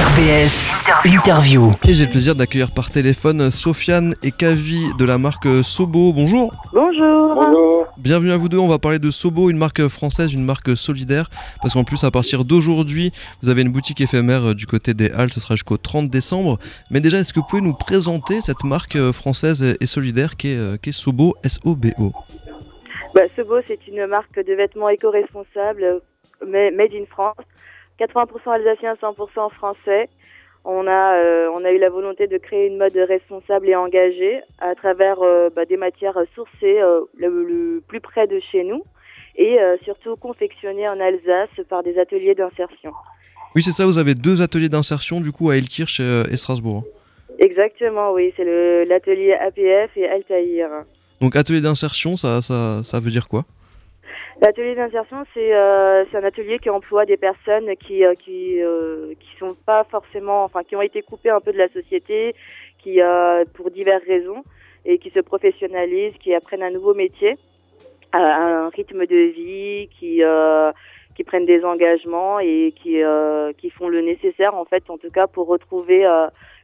RBS Interview. Et j'ai le plaisir d'accueillir par téléphone Sofiane et Kavi de la marque Sobo. Bonjour. Bonjour. Bonjour. Bienvenue à vous deux. On va parler de Sobo, une marque française, une marque solidaire. Parce qu'en plus, à partir d'aujourd'hui, vous avez une boutique éphémère du côté des Halles. Ce sera jusqu'au 30 décembre. Mais déjà, est-ce que vous pouvez nous présenter cette marque française et solidaire qui est, est Sobo, S-O-B-O bah, Sobo, c'est une marque de vêtements éco-responsables made in France. 80% alsacien, 100% français. On a, euh, on a eu la volonté de créer une mode responsable et engagée à travers euh, bah, des matières sourcées euh, le, plus près de chez nous et surtout confectionnées en Alsace par des ateliers d'insertion. Oui, c'est ça, vous avez deux ateliers d'insertion du coup à Elkirch et Strasbourg. Exactement, oui, c'est l'atelier APF et Altaïr. Donc atelier d'insertion, ça, ça, ça veut dire quoi? L'atelier d'insertion, c'est euh, un atelier qui emploie des personnes qui euh, qui euh, qui sont pas forcément, enfin, qui ont été coupées un peu de la société, qui euh, pour diverses raisons et qui se professionnalisent, qui apprennent un nouveau métier, un rythme de vie, qui euh, qui prennent des engagements et qui qui font le nécessaire en fait, en tout cas, pour retrouver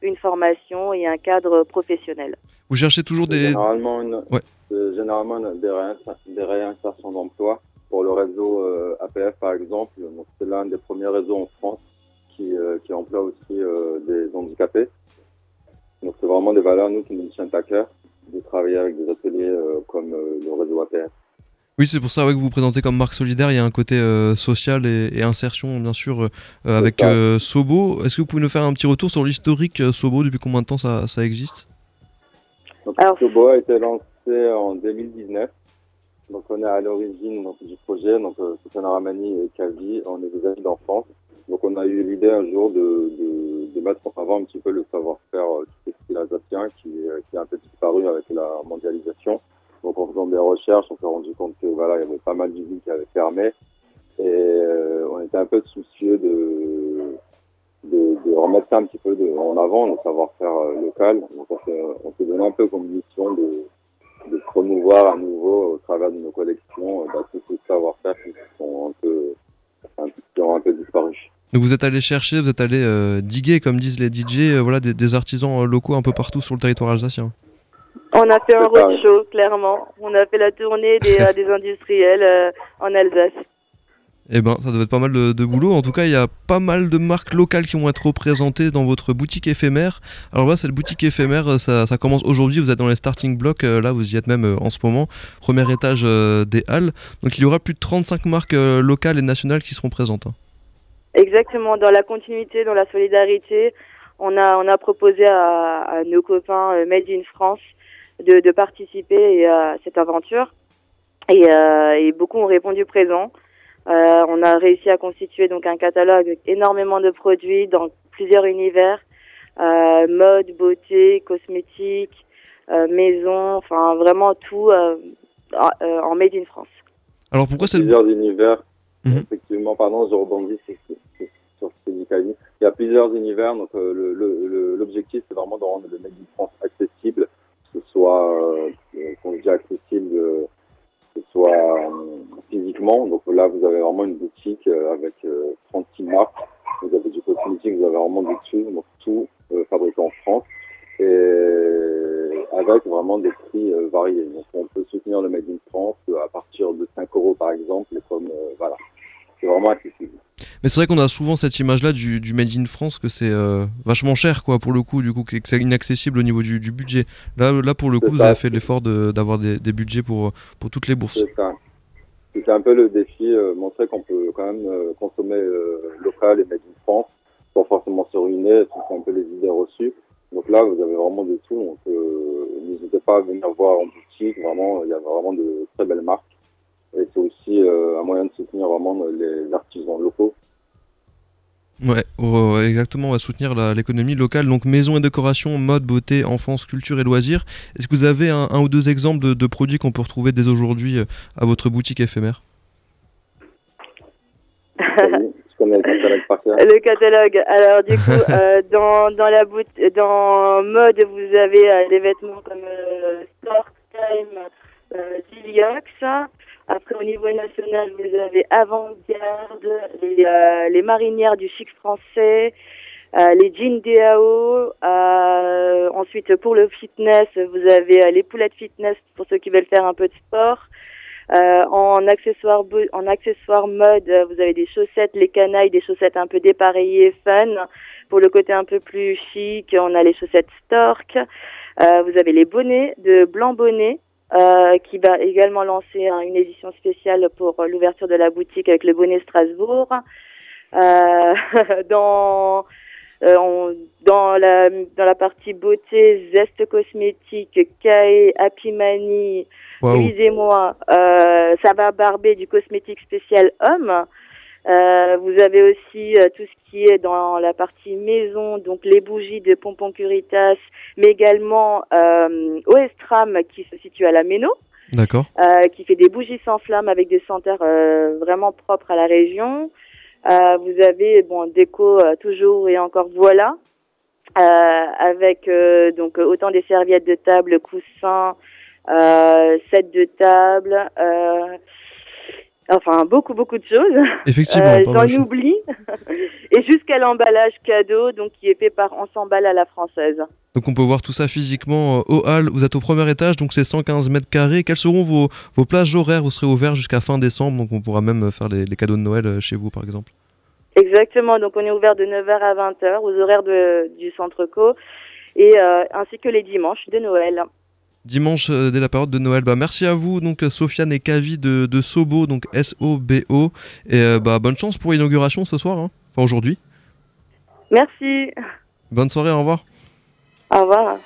une formation et un cadre professionnel. Vous cherchez toujours des généralement une... ouais généralement des, des réinsertions d'emploi pour le réseau euh, APF par exemple. C'est l'un des premiers réseaux en France qui, euh, qui emploie aussi euh, des handicapés. Donc c'est vraiment des valeurs nous qui nous tiennent à cœur de travailler avec des ateliers comme le réseau APF. Oui, c'est pour ça que vous vous présentez comme marque solidaire. Il y a un côté social et, insertion, bien sûr, avec Sobo. Est-ce que vous pouvez nous faire un petit retour sur l'historique Sobo Depuis combien de temps ça, ça existe? Alors, Sobo a été lancé en 2019. Donc on est à l'origine du projet, donc euh, Ramani et Kavi, on est des amis d'enfance. Donc on a eu l'idée un jour de, mettre en avant un petit peu le savoir-faire euh, textile alsacien qui, euh, qui a un peu disparu avec la mondialisation. Donc en faisant des recherches, on s'est rendu compte que voilà, il y avait pas mal d'usines qui avaient fermé et euh, on était un peu soucieux de, remettre ça un petit peu en avant, le savoir-faire local. Donc on s'est donné un peu comme mission de à nouveau au travers de nos collections euh, bah, tous ces savoir-faire qui sont un peu, un, qui ont un peu disparu. Donc vous êtes allé chercher, vous êtes allé euh, diguer, comme disent les DJ, euh, voilà, des, des, artisans locaux un peu partout sur le territoire alsacien. On a fait un roadshow, clairement. On a fait la tournée des, des industriels en Alsace. Eh ben, ça doit être pas mal de, boulot. En tout cas, il y a pas mal de marques locales qui vont être représentées dans votre boutique éphémère. Alors là, cette boutique éphémère, ça, ça commence aujourd'hui. Vous êtes dans les starting blocks. Euh, là, vous y êtes même euh, en ce moment. Premier étage euh, des halles. Donc, il y aura plus de 35 marques locales et nationales qui seront présentes. Hein. Exactement. Dans la continuité, dans la solidarité, on a, proposé à, nos copains Made in France de, de participer à cette aventure. Et, et beaucoup ont répondu présent. Euh, on a réussi à constituer donc un catalogue avec énormément de produits dans plusieurs univers, euh, mode, beauté, cosmétique, euh, maison, enfin vraiment tout en made in France. Alors pourquoi c'est plusieurs univers mmh. Effectivement, pardon, je rebondis sur, ce que dit Il y a plusieurs univers, donc l'objectif c'est vraiment de rendre le made in France accessible, que ce soit, qu'on dit accessible, que ce soit donc là, vous avez vraiment une boutique euh, avec 36 euh, marques. Vous avez du cosmétique, vous avez vraiment du tout, donc tout euh, fabriqué en France. Et avec vraiment des prix variés. Donc on peut soutenir le Made in France à partir de 5 euros par exemple. Et comme, voilà, c'est vraiment accessible. Mais c'est vrai qu'on a souvent cette image-là du, du, Made in France que c'est euh, vachement cher, quoi, pour le coup, du coup, que c'est inaccessible au niveau du, du, budget. Là, là, pour le coup, vous avez fait l'effort d'avoir des, des, budgets pour, pour toutes les bourses. C'est ça c'est un peu le défi, euh, montrer qu'on peut quand même euh, consommer euh, local et made in France sans forcément se ruiner, c'est un peu les idées reçues. Donc là, vous avez vraiment de tout. Donc n'hésitez pas à venir voir en boutique. Vraiment, il y a vraiment de très belles marques. Et c'est aussi un moyen de soutenir vraiment les artisans locaux. Ouais, exactement, on va soutenir l'économie locale. Donc maison et décoration, mode, beauté, enfance, culture et loisirs. Est-ce que vous avez un, un ou deux exemples de, de produits qu'on peut retrouver dès aujourd'hui euh, à votre boutique éphémère? Le catalogue. Alors du coup, euh, dans dans la boutique, dans mode, vous avez euh, des vêtements comme euh, Sport Time, euh, après, au niveau national, vous avez Avant-Garde, les, euh, les marinières du chic français, les jeans DAO. ensuite, pour le fitness, vous avez les poulettes fitness pour ceux qui veulent faire un peu de sport. en accessoires en accessoires mode, vous avez des chaussettes, les canailles, des chaussettes un peu dépareillées, fun. Pour le côté un peu plus chic, on a les chaussettes Stork. vous avez les bonnets de blanc bonnet. Euh, qui va également lancer une édition spéciale pour l'ouverture de la boutique avec le bonnet Strasbourg. Euh, dans euh, dans la dans la partie beauté, Zeste cosmétique, Kae, Happy Mani, et moi, euh, ça va barber du cosmétique spécial homme. Euh, vous avez aussi euh, tout ce qui est dans la partie maison, donc les bougies de Pompon Curitas, mais également euh, Oestram qui se situe à la Méno. D'accord. Euh, qui fait des bougies sans flamme avec des senteurs euh, vraiment propres à la région. vous avez bon déco toujours et encore voilà, avec donc autant des serviettes de table, coussins, sets de table. Enfin, beaucoup, beaucoup de choses. Effectivement. Euh, J'en oublie. et jusqu'à l'emballage cadeau, donc qui est fait par On s'emballe à la française. Donc on peut voir tout ça physiquement euh, au hall. Vous êtes au premier étage, donc c'est 115 mètres carrés. Quelles seront vos, vos plages horaires? Vous serez ouvert jusqu'à fin décembre, donc on pourra même faire les, les, cadeaux de Noël euh, chez vous, par exemple. Exactement. Donc on est ouvert de 9h à 20h aux horaires de, du centre co et euh, ainsi que les dimanches de Noël dimanche euh, dès la période de Noël. Bah, merci à vous, donc Sofiane et Kavi de, de Sobo, donc S-O-B-O. Et euh, bah, bonne chance pour l'inauguration ce soir, hein. enfin aujourd'hui. Merci. Bonne soirée, au revoir. Au revoir.